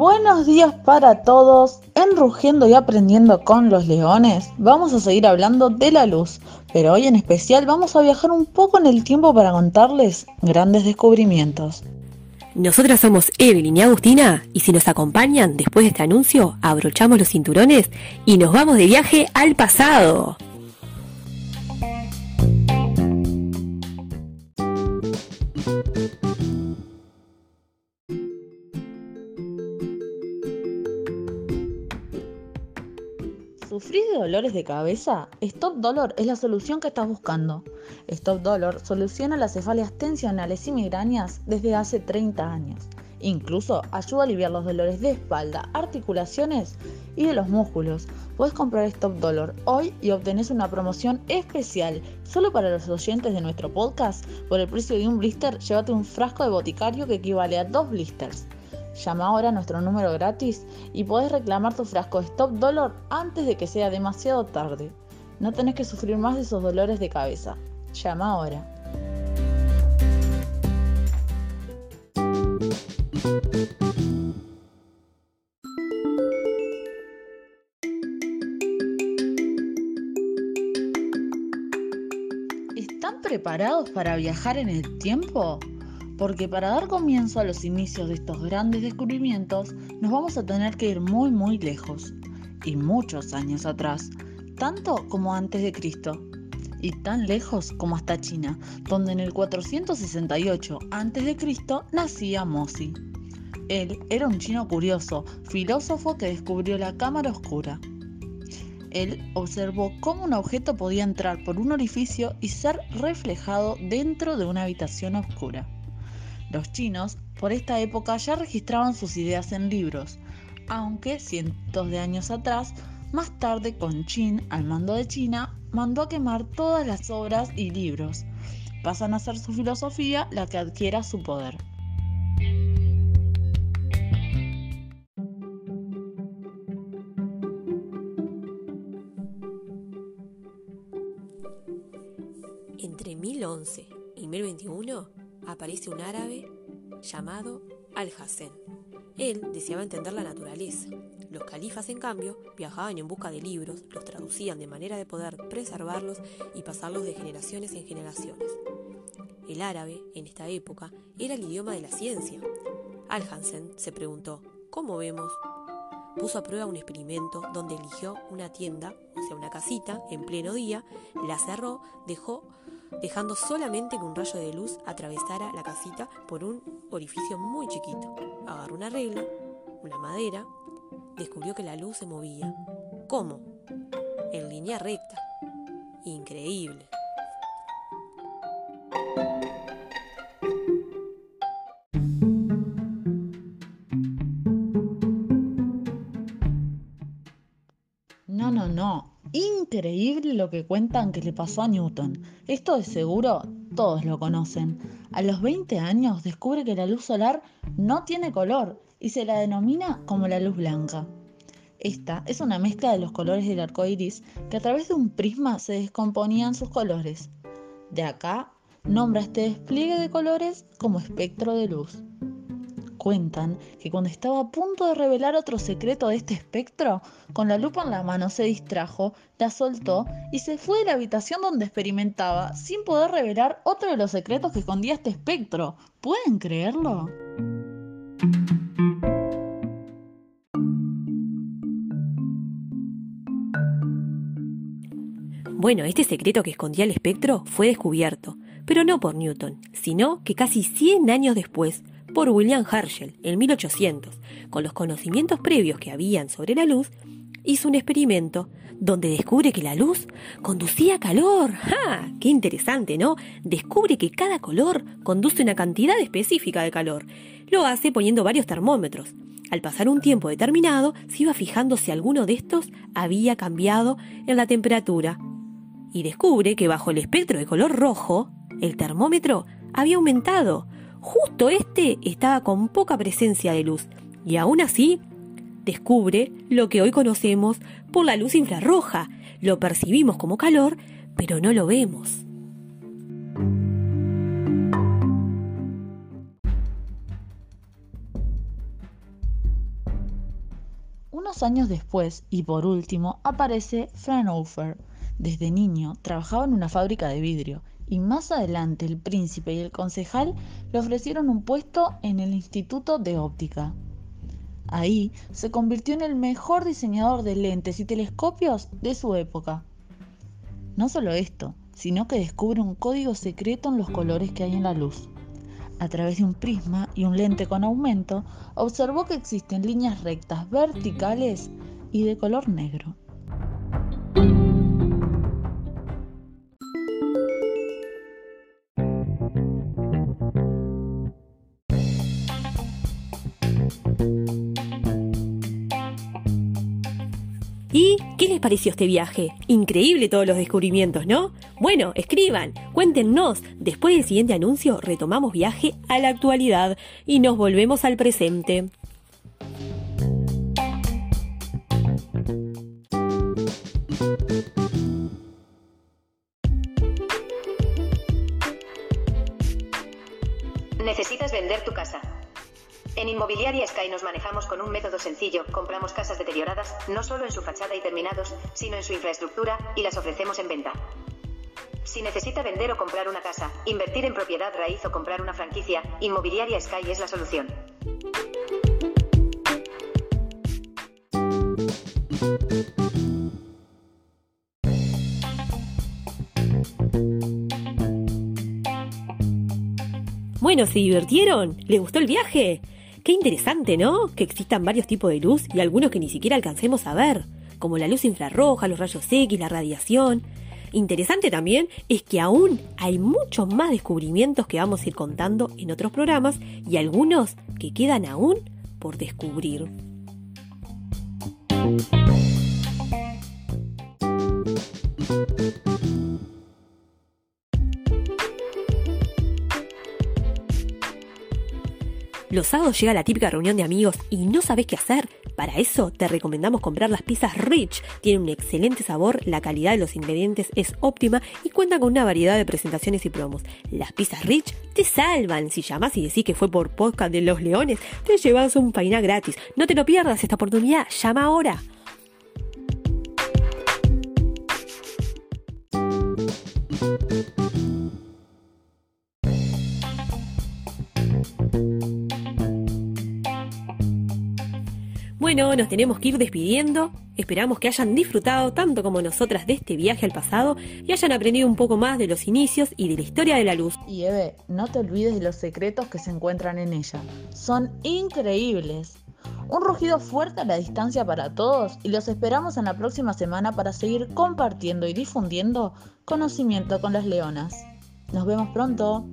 Buenos días para todos. En Rugiendo y Aprendiendo con los Leones vamos a seguir hablando de la luz, pero hoy en especial vamos a viajar un poco en el tiempo para contarles grandes descubrimientos. Nosotras somos Evelyn y Agustina y si nos acompañan después de este anuncio, abrochamos los cinturones y nos vamos de viaje al pasado. ¿Sufrís de dolores de cabeza? Stop Dolor es la solución que estás buscando. Stop Dolor soluciona las cefalias tensionales y migrañas desde hace 30 años. Incluso ayuda a aliviar los dolores de espalda, articulaciones y de los músculos. Puedes comprar Stop Dolor hoy y obtenés una promoción especial solo para los oyentes de nuestro podcast. Por el precio de un blister, llévate un frasco de boticario que equivale a dos blisters. Llama ahora a nuestro número gratis y podés reclamar tu frasco de Stop Dolor antes de que sea demasiado tarde. No tenés que sufrir más de esos dolores de cabeza. Llama ahora. ¿Están preparados para viajar en el tiempo? Porque para dar comienzo a los inicios de estos grandes descubrimientos nos vamos a tener que ir muy muy lejos, y muchos años atrás, tanto como antes de Cristo, y tan lejos como hasta China, donde en el 468 a.C. nacía Mozi. Él era un chino curioso, filósofo que descubrió la cámara oscura. Él observó cómo un objeto podía entrar por un orificio y ser reflejado dentro de una habitación oscura. Los chinos por esta época ya registraban sus ideas en libros, aunque cientos de años atrás, más tarde con Qin al mando de China, mandó a quemar todas las obras y libros. Pasan a ser su filosofía la que adquiera su poder. Entre 1011 y 1021 aparece un árabe llamado Al-Hassan. Él deseaba entender la naturaleza. Los califas, en cambio, viajaban en busca de libros, los traducían de manera de poder preservarlos y pasarlos de generaciones en generaciones. El árabe, en esta época, era el idioma de la ciencia. Al-Hassan se preguntó, ¿cómo vemos? Puso a prueba un experimento donde eligió una tienda, o sea, una casita, en pleno día, la cerró, dejó dejando solamente que un rayo de luz atravesara la casita por un orificio muy chiquito. Agarró una regla, una madera, descubrió que la luz se movía. ¿Cómo? En línea recta. Increíble. No, no, no. Increíble lo que cuentan que le pasó a Newton. Esto de seguro todos lo conocen. A los 20 años descubre que la luz solar no tiene color y se la denomina como la luz blanca. Esta es una mezcla de los colores del arco iris que a través de un prisma se descomponían sus colores. De acá nombra este despliegue de colores como espectro de luz. Cuentan que cuando estaba a punto de revelar otro secreto de este espectro, con la lupa en la mano se distrajo, la soltó y se fue de la habitación donde experimentaba sin poder revelar otro de los secretos que escondía este espectro. ¿Pueden creerlo? Bueno, este secreto que escondía el espectro fue descubierto, pero no por Newton, sino que casi 100 años después, por William Herschel en 1800, con los conocimientos previos que habían sobre la luz, hizo un experimento donde descubre que la luz conducía calor. ¡Ja! ¡Qué interesante, ¿no? Descubre que cada color conduce una cantidad específica de calor. Lo hace poniendo varios termómetros. Al pasar un tiempo determinado, se iba fijando si alguno de estos había cambiado en la temperatura. Y descubre que bajo el espectro de color rojo, el termómetro había aumentado, Justo este estaba con poca presencia de luz y aún así descubre lo que hoy conocemos por la luz infrarroja. Lo percibimos como calor, pero no lo vemos. Unos años después, y por último, aparece Fraunhofer, desde niño trabajaba en una fábrica de vidrio y más adelante el príncipe y el concejal le ofrecieron un puesto en el Instituto de Óptica. Ahí se convirtió en el mejor diseñador de lentes y telescopios de su época. No solo esto, sino que descubre un código secreto en los colores que hay en la luz. A través de un prisma y un lente con aumento, observó que existen líneas rectas verticales y de color negro. ¿Y qué les pareció este viaje? Increíble todos los descubrimientos, ¿no? Bueno, escriban, cuéntenos. Después del siguiente anuncio retomamos viaje a la actualidad y nos volvemos al presente. Necesitas vender tu casa. En Inmobiliaria Sky nos manejamos con un método sencillo, compramos casas deterioradas, no solo en su fachada y terminados, sino en su infraestructura, y las ofrecemos en venta. Si necesita vender o comprar una casa, invertir en propiedad raíz o comprar una franquicia, Inmobiliaria Sky es la solución. Bueno, ¿se divirtieron? ¿Les gustó el viaje? Qué interesante, ¿no? Que existan varios tipos de luz y algunos que ni siquiera alcancemos a ver, como la luz infrarroja, los rayos X, la radiación. Interesante también es que aún hay muchos más descubrimientos que vamos a ir contando en otros programas y algunos que quedan aún por descubrir. Los sábados llega la típica reunión de amigos y no sabes qué hacer. Para eso te recomendamos comprar las pizzas Rich. Tienen un excelente sabor, la calidad de los ingredientes es óptima y cuentan con una variedad de presentaciones y promos. Las pizzas Rich te salvan. Si llamas y decís que fue por podcast de los leones, te llevas un painá gratis. No te lo pierdas esta oportunidad. Llama ahora. Bueno, nos tenemos que ir despidiendo. Esperamos que hayan disfrutado tanto como nosotras de este viaje al pasado y hayan aprendido un poco más de los inicios y de la historia de la luz. Y Eve, no te olvides de los secretos que se encuentran en ella. Son increíbles. Un rugido fuerte a la distancia para todos y los esperamos en la próxima semana para seguir compartiendo y difundiendo conocimiento con las leonas. Nos vemos pronto.